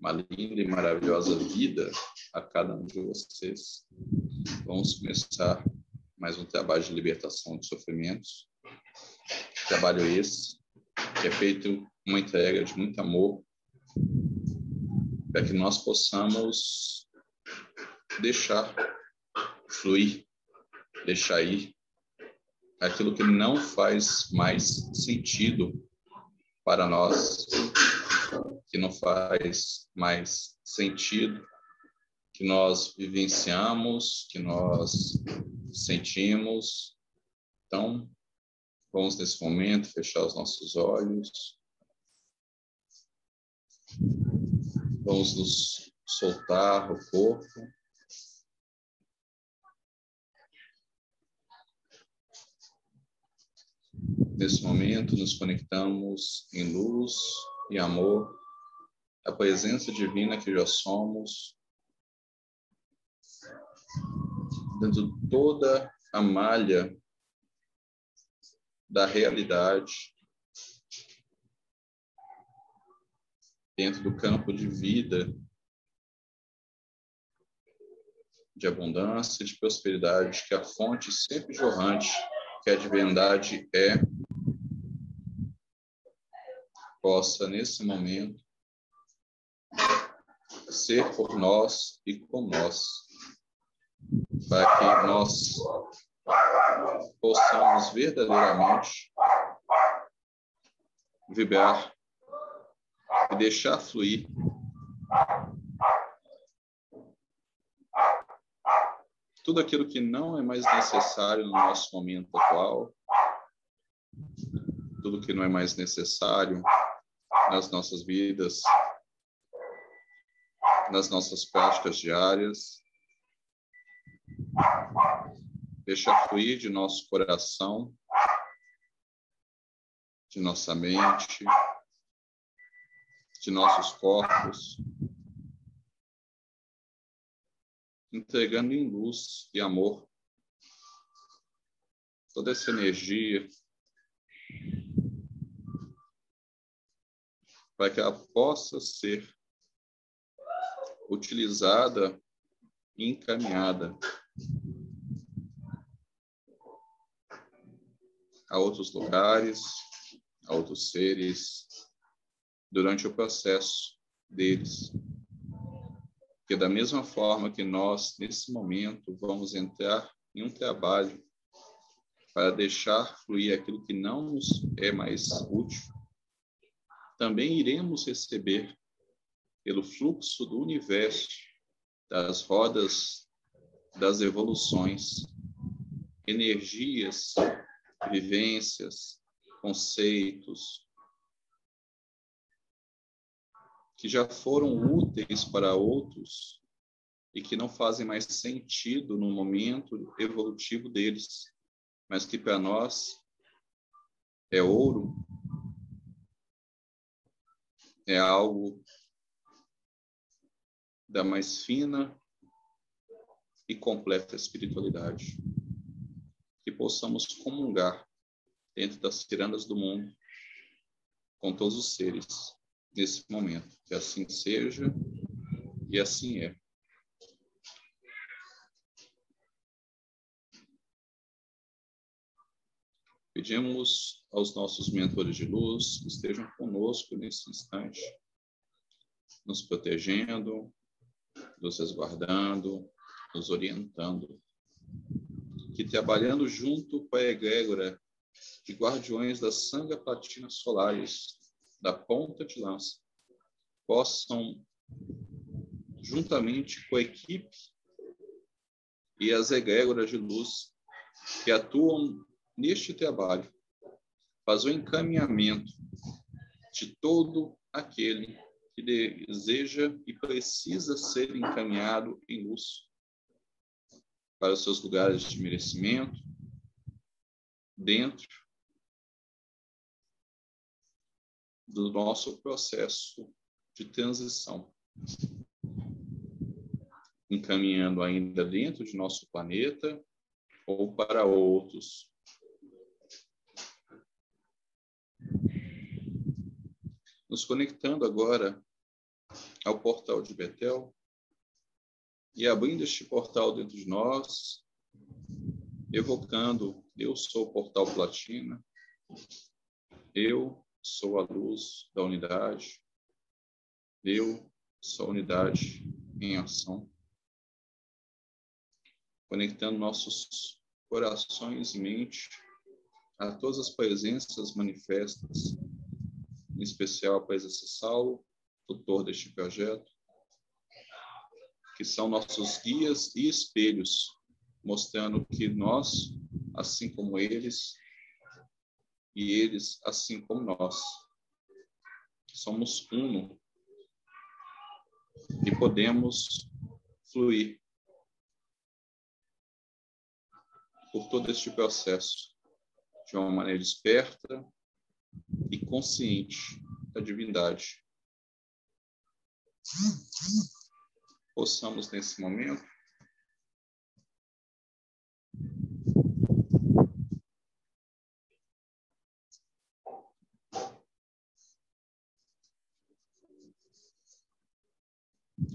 uma linda e maravilhosa vida a cada um de vocês. Vamos começar mais um trabalho de libertação de sofrimentos. Trabalho esse que é feito uma entrega de muito amor para que nós possamos deixar fluir, deixar ir aquilo que não faz mais sentido para nós, que não faz mais sentido, que nós vivenciamos, que nós sentimos. Então, vamos nesse momento fechar os nossos olhos. Vamos nos soltar o corpo. Nesse momento, nos conectamos em luz e amor, a presença divina que já somos, dando toda a malha da realidade dentro do campo de vida, de abundância, de prosperidade, que a fonte sempre jorrante, que a divindade é, possa, nesse momento, ser por nós e com nós, para que nós possamos verdadeiramente vibrar e deixar fluir tudo aquilo que não é mais necessário no nosso momento atual, tudo que não é mais necessário nas nossas vidas, nas nossas práticas diárias. Deixa fluir de nosso coração, de nossa mente, de nossos corpos, entregando em luz e amor toda essa energia para que ela possa ser utilizada e encaminhada a outros lugares, a outros seres, durante o processo deles. Porque da mesma forma que nós, nesse momento, vamos entrar em um trabalho para deixar fluir aquilo que não nos é mais útil, também iremos receber pelo fluxo do universo, das rodas das evoluções, energias, vivências, conceitos, que já foram úteis para outros e que não fazem mais sentido no momento evolutivo deles, mas que para nós é ouro, é algo da mais fina e completa espiritualidade. Que possamos comungar dentro das tirandas do mundo com todos os seres nesse momento. Que assim seja e assim é. Pedimos aos nossos mentores de luz que estejam conosco nesse instante, nos protegendo, nos resguardando, nos orientando. Que trabalhando junto com a egrégora de guardiões das sanga platinas solares, da ponta de lança, possam, juntamente com a equipe e as egrégoras de luz que atuam neste trabalho, fazer o encaminhamento de todo aquele que deseja e precisa ser encaminhado em luz para os seus lugares de merecimento, dentro do nosso processo de transição, encaminhando ainda dentro de nosso planeta ou para outros. Nos conectando agora ao portal de Betel e abrindo este portal dentro de nós, evocando: Eu sou o portal platina, eu sou a luz da unidade, eu sou a unidade em ação, conectando nossos corações e mente a todas as presenças manifestas, em especial a presença Saulo, tutor deste projeto, que são nossos guias e espelhos, mostrando que nós, assim como eles, e eles, assim como nós, somos uno e podemos fluir por todo este processo de uma maneira esperta e consciente da divindade. Possamos, nesse momento,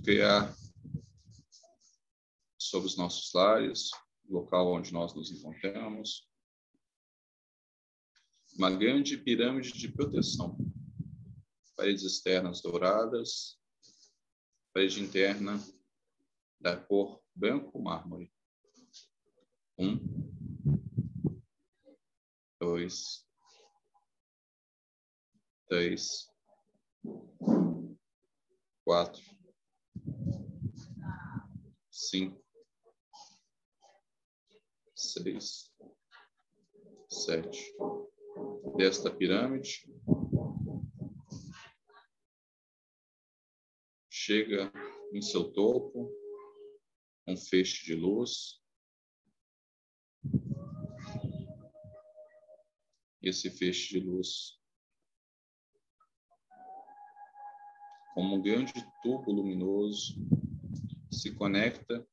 criar sobre os nossos lares, local onde nós nos encontramos, uma grande pirâmide de proteção. Paredes externas douradas, parede interna da cor branco mármore. Um, dois, três, quatro, cinco, seis, sete desta pirâmide. Chega em seu topo um feixe de luz. Esse feixe de luz, como um grande tubo luminoso, se conecta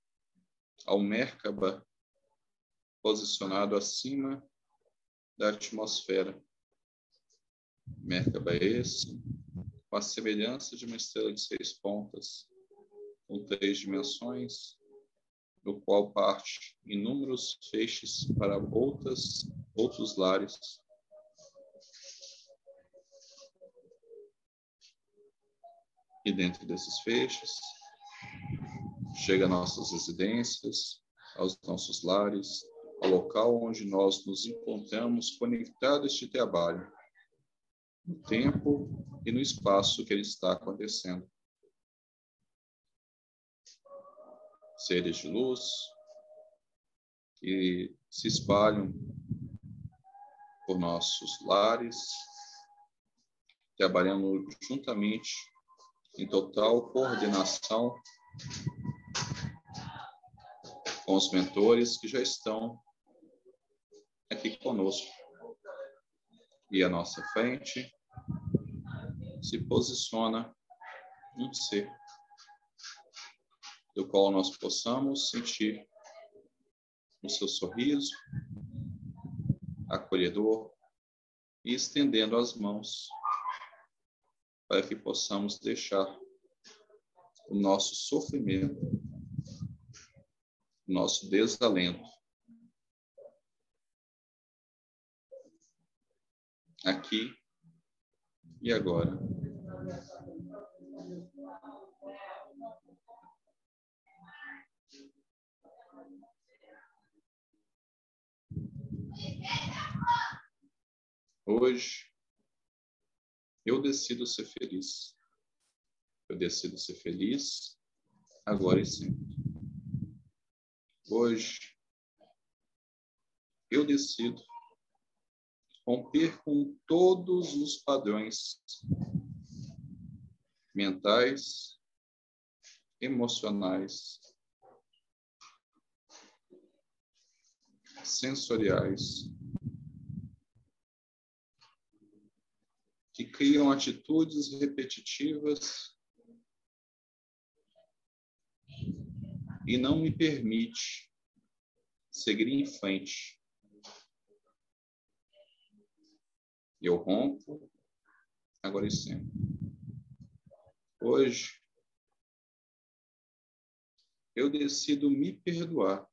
ao Merkaba posicionado acima da atmosfera. Merkaba é esse, com a semelhança de uma estrela de seis pontas, com três dimensões, no qual parte inúmeros feixes para outras, outros lares. E dentro desses feixes, chega a nossas residências, aos nossos lares, ao local onde nós nos encontramos conectados a este trabalho, no tempo e no espaço que ele está acontecendo. Seres de luz que se espalham por nossos lares, trabalhando juntamente em total coordenação com os mentores que já estão aqui conosco. E à nossa frente se posiciona um ser do qual nós possamos sentir o seu sorriso acolhedor e estendendo as mãos para que possamos deixar o nosso sofrimento, o nosso desalento aqui e agora. Hoje, eu decido ser feliz. Eu decido ser feliz agora e sempre. Hoje, eu decido romper com todos os padrões mentais, emocionais, sensoriais, que criam atitudes repetitivas e não me permite seguir em frente Eu rompo agora e sempre. Hoje, eu decido me perdoar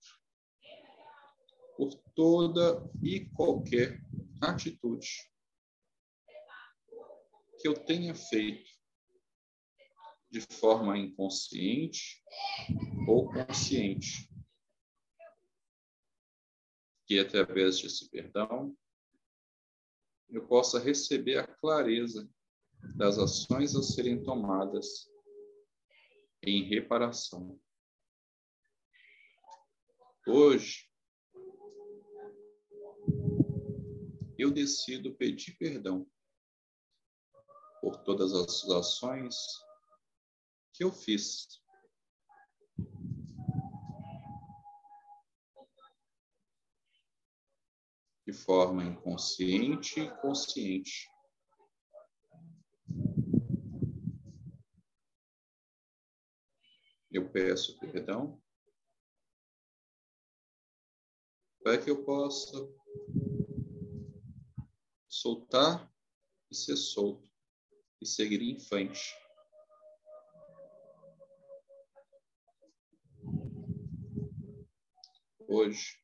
por toda e qualquer atitude que eu tenha feito de forma inconsciente ou consciente. Que através desse perdão eu possa receber a clareza das ações a serem tomadas em reparação. Hoje, eu decido pedir perdão por todas as ações que eu fiz. De forma inconsciente e consciente. Eu peço perdão para que eu possa soltar e ser solto e seguir em frente. Hoje,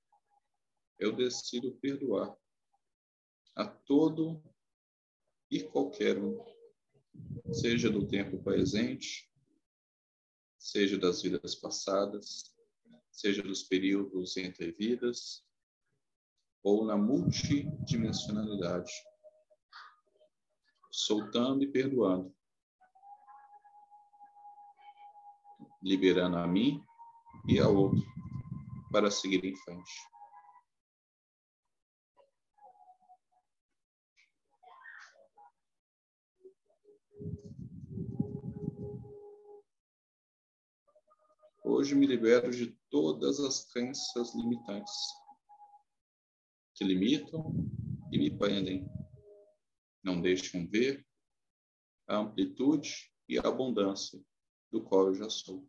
eu decido perdoar a todo e qualquer um, seja do tempo presente, seja das vidas passadas, seja dos períodos entre vidas, ou na multidimensionalidade, soltando e perdoando, liberando a mim e a outro para seguir em frente. Hoje me libero de todas as crenças limitantes que limitam e me prendem. Não deixam ver a amplitude e a abundância do qual eu já sou.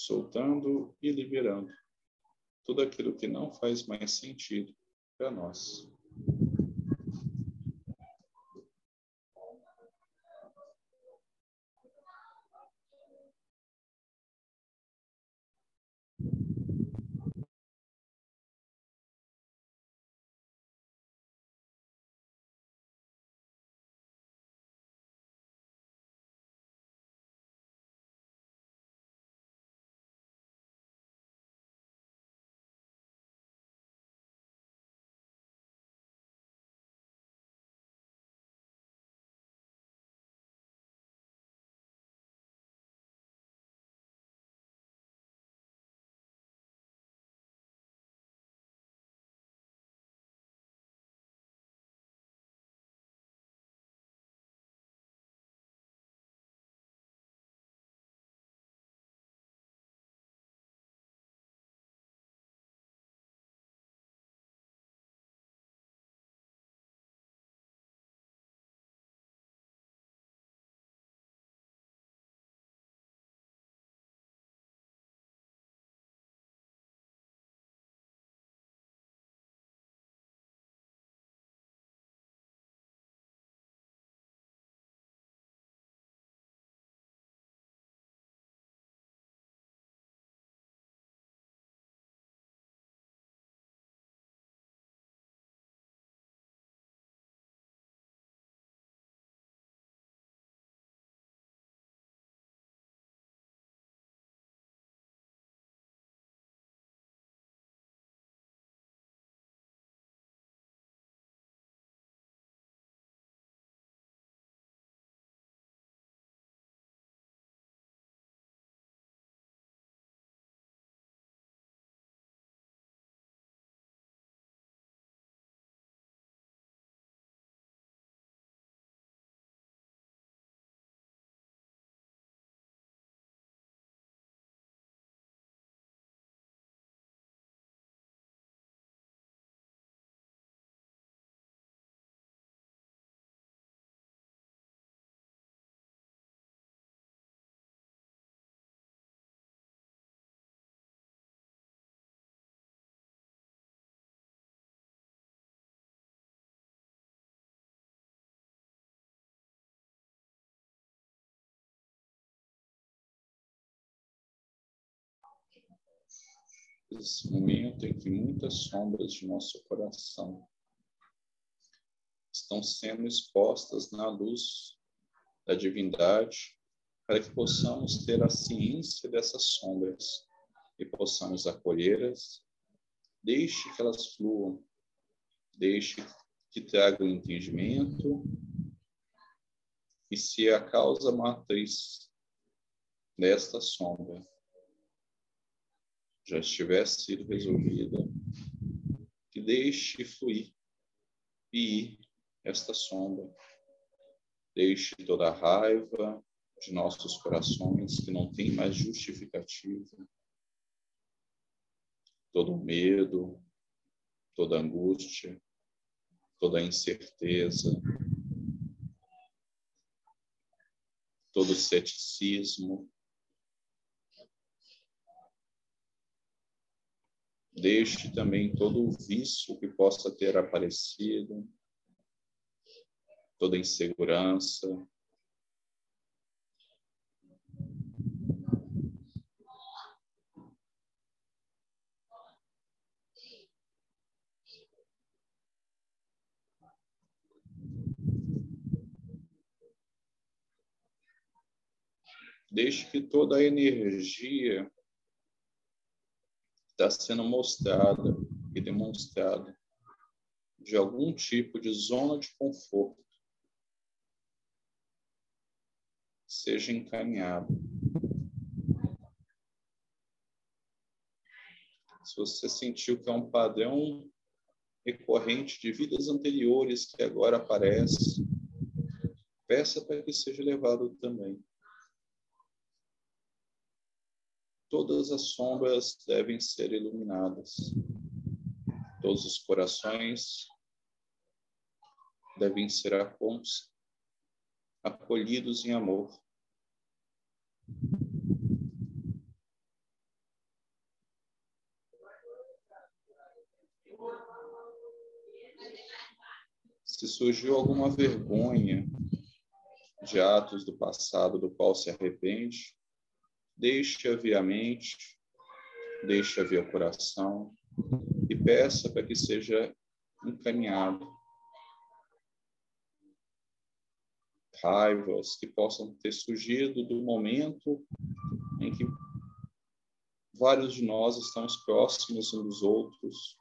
Soltando e liberando tudo aquilo que não faz mais sentido para nós. Esse momento em que muitas sombras de nosso coração estão sendo expostas na luz da divindade, para que possamos ter a ciência dessas sombras e possamos acolhê-las. Deixe que elas fluam, deixe que tragam entendimento e se a causa matriz desta sombra já estiver sido resolvida, que deixe fluir e esta sombra. Deixe toda a raiva de nossos corações que não tem mais justificativa, todo o medo, toda a angústia, toda a incerteza, todo o ceticismo, Deixe também todo o vício que possa ter aparecido, toda insegurança. Deixe que toda a energia está sendo mostrada e demonstrada de algum tipo de zona de conforto seja encaminhado. Se você sentiu que é um padrão recorrente de vidas anteriores que agora aparece, peça para que seja levado também. Todas as sombras devem ser iluminadas. Todos os corações devem ser acolhidos em amor. Se surgiu alguma vergonha de atos do passado do qual se arrepende, Deixe-a a mente, deixe-a o coração e peça para que seja encaminhado. Raivas que possam ter surgido do momento em que vários de nós estamos próximos uns dos outros,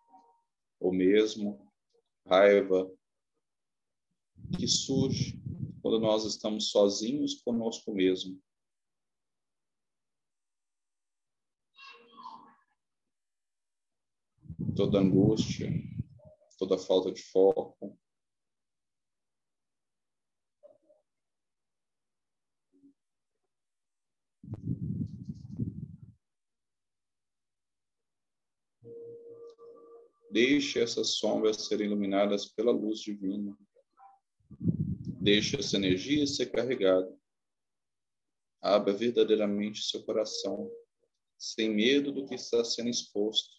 ou mesmo raiva que surge quando nós estamos sozinhos conosco mesmo. Toda angústia, toda falta de foco. Deixe essas sombras serem iluminadas pela luz divina. Deixe essa energia ser carregada. Abra verdadeiramente seu coração, sem medo do que está sendo exposto.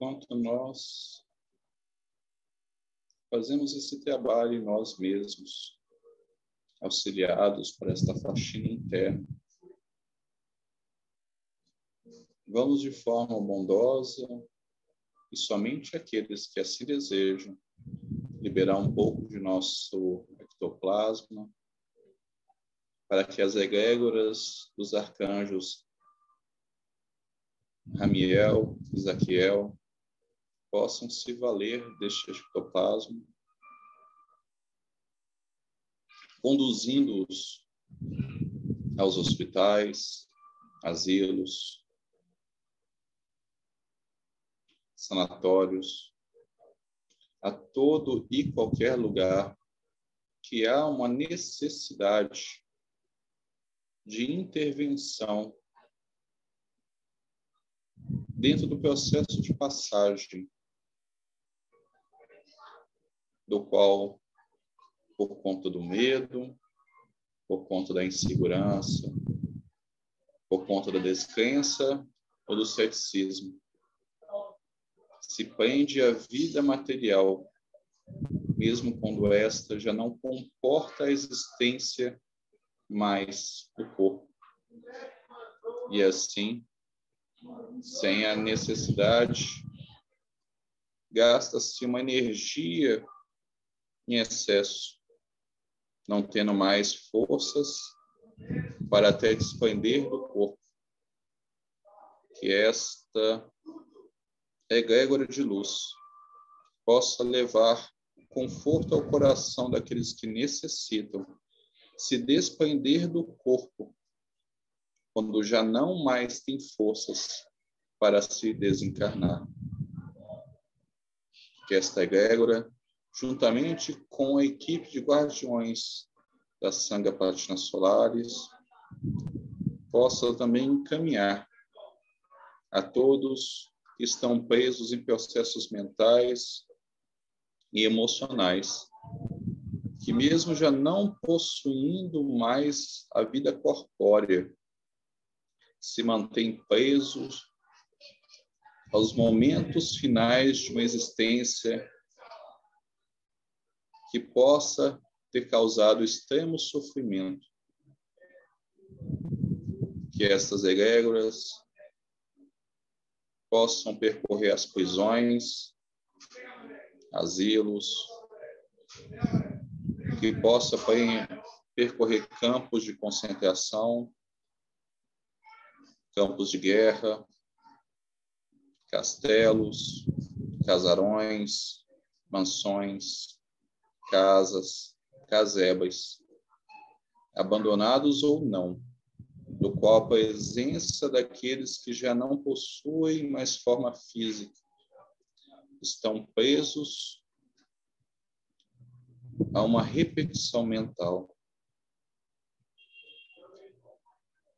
enquanto nós fazemos esse trabalho em nós mesmos, auxiliados por esta faxina interna. Vamos de forma bondosa e somente aqueles que assim desejam liberar um pouco de nosso ectoplasma para que as egrégoras dos arcanjos Ramiel, Isaquiel, possam se valer deste ectoplasma, conduzindo-os aos hospitais, asilos, sanatórios, a todo e qualquer lugar que há uma necessidade de intervenção dentro do processo de passagem, do qual, por conta do medo, por conta da insegurança, por conta da descrença ou do ceticismo, se prende à vida material, mesmo quando esta já não comporta a existência mais do corpo. E assim, sem a necessidade, gasta-se uma energia em excesso, não tendo mais forças para até desprender do corpo. Que esta egrégora de luz possa levar conforto ao coração daqueles que necessitam se desprender do corpo quando já não mais tem forças para se desencarnar. Que esta egrégora, juntamente com a equipe de guardiões da Sanga Patina Solares, possa também encaminhar a todos que estão presos em processos mentais e emocionais, que mesmo já não possuindo mais a vida corpórea, se mantém presos aos momentos finais de uma existência que possa ter causado extremo sofrimento. Que essas egrégoras possam percorrer as prisões, asilos, que possa percorrer campos de concentração, campos de guerra, castelos, casarões, mansões, casas, casebas, abandonados ou não, do qual a presença daqueles que já não possuem mais forma física estão presos a uma repetição mental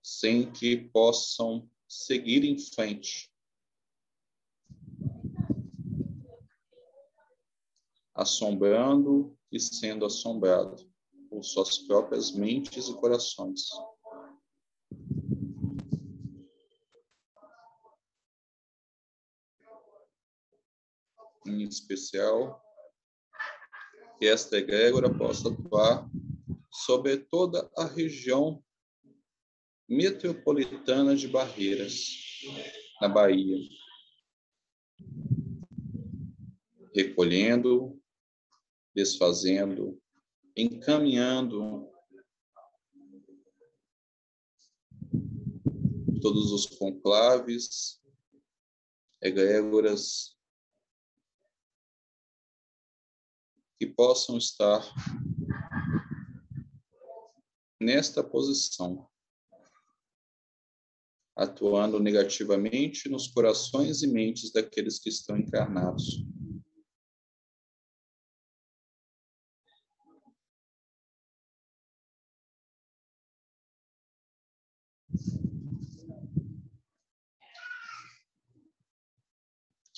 sem que possam seguir em frente. Assombrando e sendo assombrado por suas próprias mentes e corações. Em especial, que esta egrégora possa atuar sobre toda a região metropolitana de Barreiras, na Bahia, recolhendo, desfazendo, encaminhando todos os conclaves, egrégoras que possam estar nesta posição atuando negativamente nos corações e mentes daqueles que estão encarnados.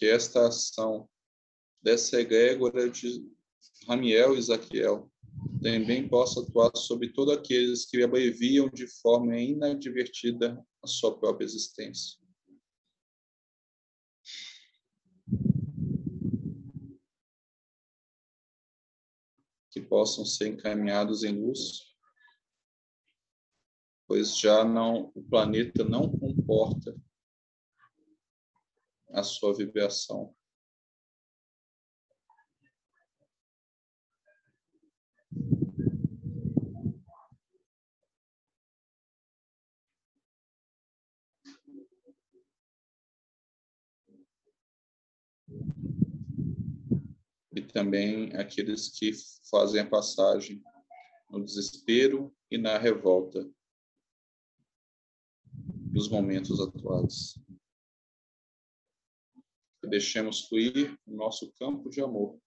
que esta ação dessa egrégora de Ramiel e Zaquiel também possa atuar sobre todos aqueles que abreviam de forma inadvertida a sua própria existência. Que possam ser encaminhados em luz, pois já não o planeta não comporta a sua vibração. E também aqueles que fazem a passagem no desespero e na revolta dos momentos atuais. Deixemos fluir o nosso campo de amor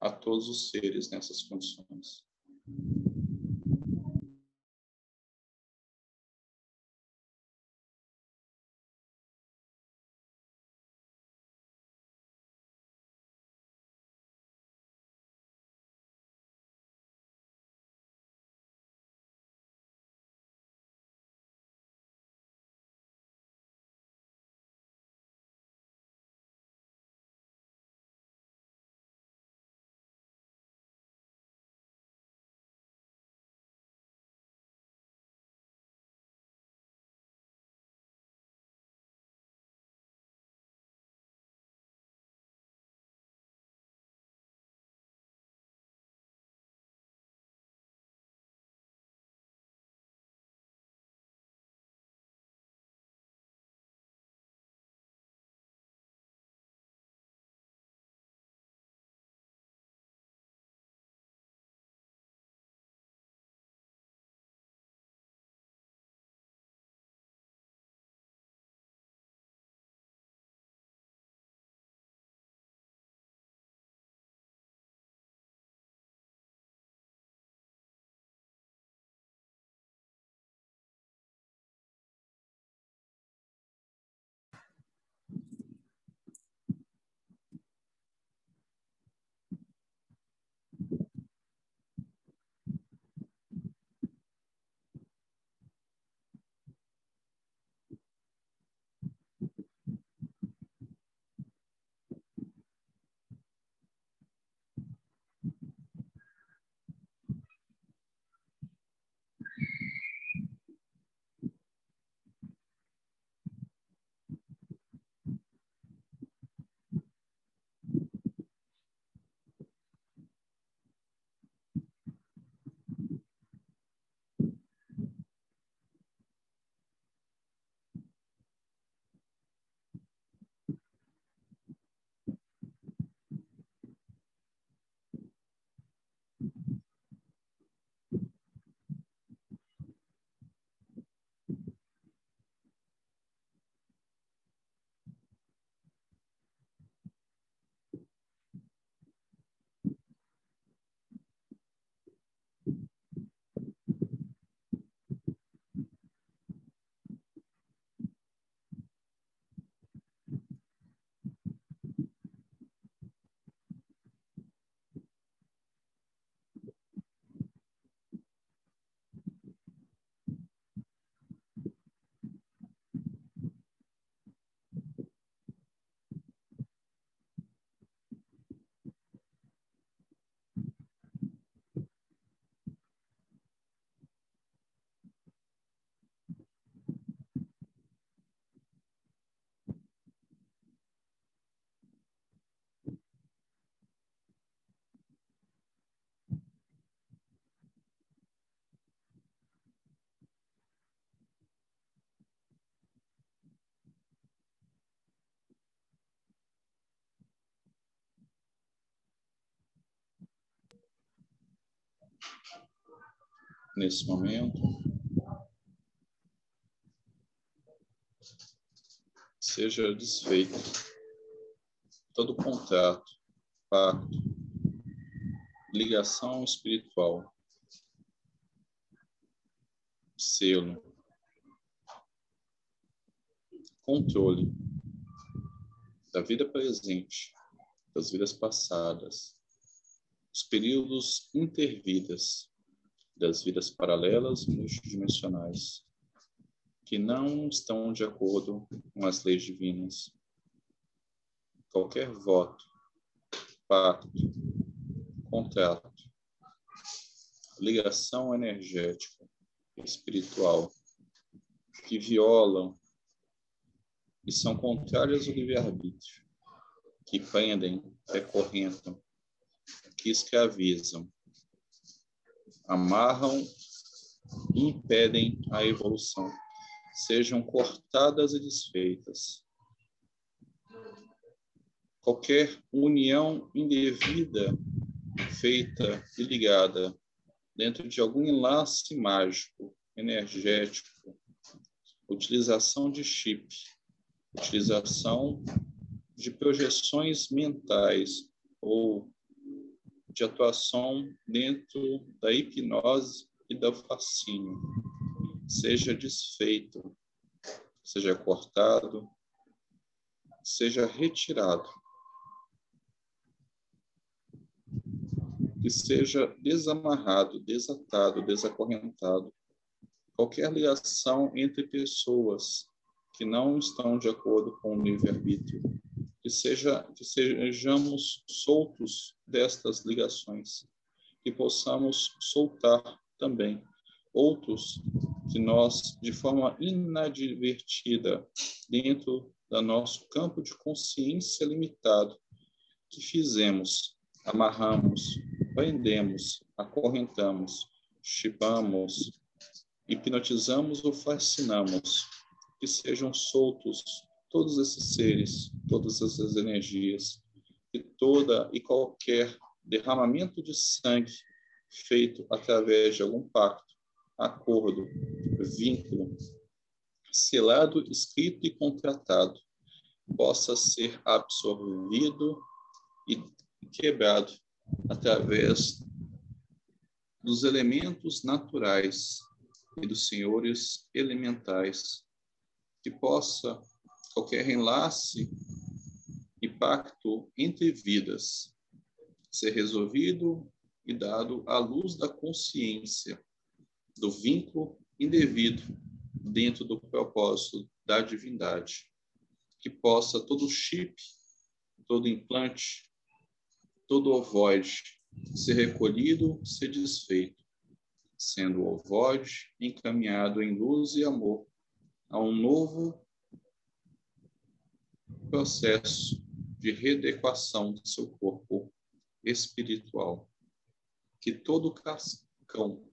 a todos os seres nessas condições. Nesse momento. Seja desfeito todo contrato, pacto, ligação espiritual, selo, controle da vida presente, das vidas passadas, os períodos intervidas das vidas paralelas multidimensionais que não estão de acordo com as leis divinas. Qualquer voto, pacto, contrato, ligação energética, espiritual, que violam e são contrárias ao livre-arbítrio, que prendem, recorrentam, que escravizam, amarram e impedem a evolução, sejam cortadas e desfeitas. Qualquer união indevida feita e ligada dentro de algum enlace mágico, energético, utilização de chip, utilização de projeções mentais ou de atuação dentro da hipnose e do fascínio, seja desfeito, seja cortado, seja retirado. Que seja desamarrado, desatado, desacorrentado. Qualquer ligação entre pessoas que não estão de acordo com o livre-arbítrio. Que, seja, que sejamos soltos destas ligações, que possamos soltar também outros que nós, de forma inadvertida, dentro do nosso campo de consciência limitado, que fizemos, amarramos, prendemos, acorrentamos, chipamos, hipnotizamos ou fascinamos que sejam soltos todos esses seres, todas essas energias, e toda e qualquer derramamento de sangue feito através de algum pacto, acordo, vínculo, selado, escrito e contratado, possa ser absorvido e quebrado através dos elementos naturais e dos senhores elementais que possa qualquer enlace e pacto entre vidas ser resolvido e dado à luz da consciência do vínculo indevido dentro do propósito da divindade, que possa todo chip, todo implante, todo ovoide ser recolhido, ser desfeito, sendo o ovoide encaminhado em luz e amor a um novo processo de readequação do seu corpo espiritual. Que todo cascão,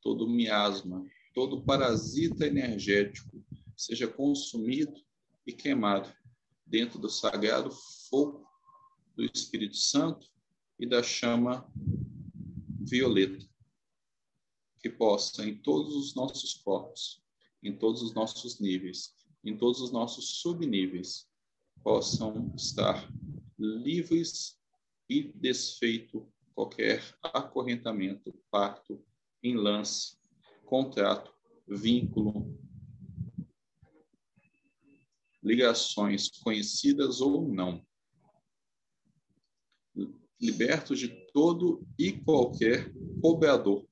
todo miasma, todo parasita energético seja consumido e queimado dentro do sagrado fogo do Espírito Santo e da chama violeta, que possa em todos os nossos corpos em todos os nossos níveis, em todos os nossos subníveis, possam estar livres e desfeito qualquer acorrentamento, pacto, enlace, contrato, vínculo, ligações conhecidas ou não. Libertos de todo e qualquer cobrador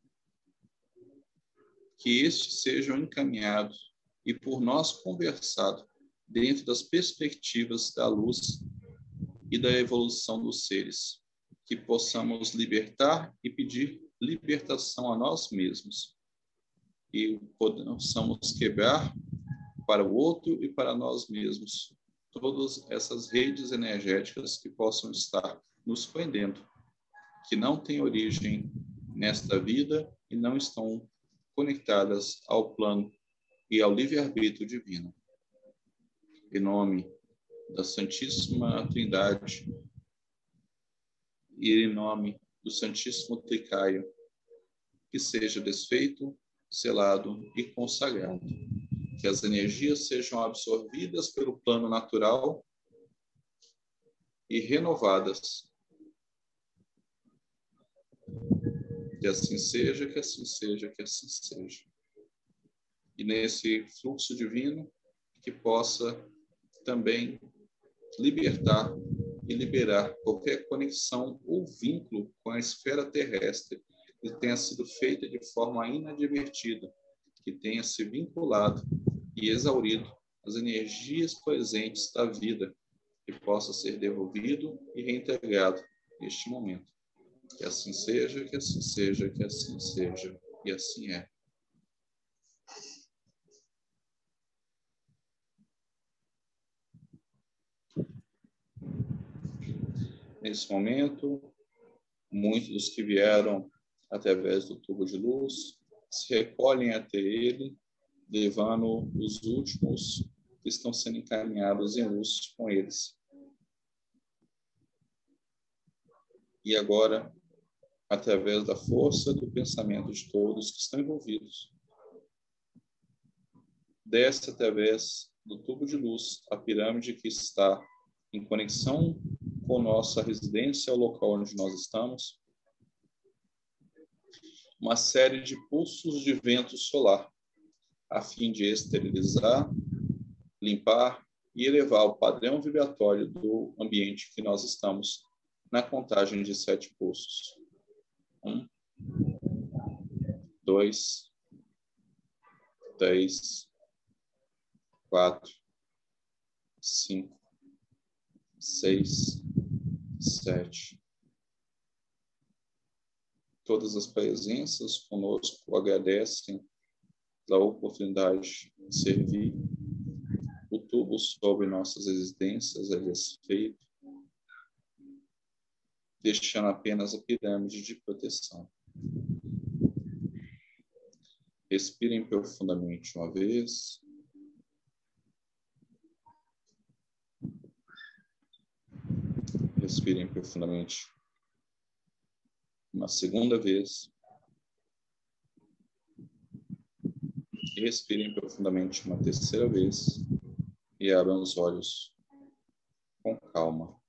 que estes sejam encaminhados e por nós conversados dentro das perspectivas da luz e da evolução dos seres, que possamos libertar e pedir libertação a nós mesmos e possamos quebrar para o outro e para nós mesmos todas essas redes energéticas que possam estar nos prendendo, que não têm origem nesta vida e não estão conectadas ao plano e ao livre-arbítrio divino. Em nome da Santíssima Trindade e em nome do Santíssimo Tricaio, que seja desfeito, selado e consagrado. Que as energias sejam absorvidas pelo plano natural e renovadas Que assim seja, que assim seja, que assim seja. E nesse fluxo divino, que possa também libertar e liberar qualquer conexão ou vínculo com a esfera terrestre que tenha sido feita de forma inadvertida, que tenha se vinculado e exaurido as energias presentes da vida, que possa ser devolvido e reintegrado neste momento Que assim seja, que assim seja, que assim seja, e assim é. Nesse momento, muitos dos que vieram através do tubo de luz se recolhem até ele, levando os últimos que estão sendo encaminhados em luz com eles. E agora, através da força do pensamento de todos que estão envolvidos, desce através do tubo de luz a pirâmide que está em conexão com nossa residência, o local onde nós estamos, uma série de pulsos de vento solar, a fim de esterilizar, limpar e elevar o padrão vibratório do ambiente que nós estamos na contagem de sete pulsos. Um, dois, três, quatro, cinco, seis, sete. Todas as presenças conosco agradecem da oportunidade de servir. O tubo sobre nossas existências é desfeito, deixando apenas a pirâmide de proteção. Respirem profundamente uma vez. Respirem profundamente uma segunda vez. Respirem profundamente uma terceira vez e abram os olhos com calma.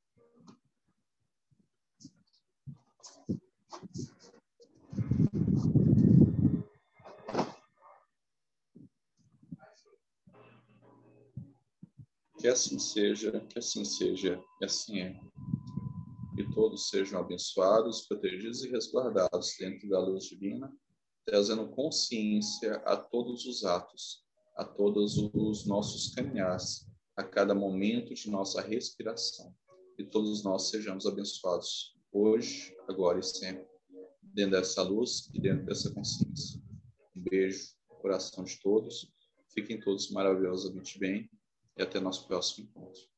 Que assim seja, que assim seja, e assim é todos sejam abençoados, protegidos e resguardados dentro da luz divina, trazendo consciência a todos os atos, a todos os nossos caminhares, a cada momento de nossa respiração. E todos nós sejamos abençoados hoje, agora e sempre, dentro dessa luz e dentro dessa consciência. Um beijo no coração de todos. Fiquem todos maravilhosamente bem e até nosso próximo encontro.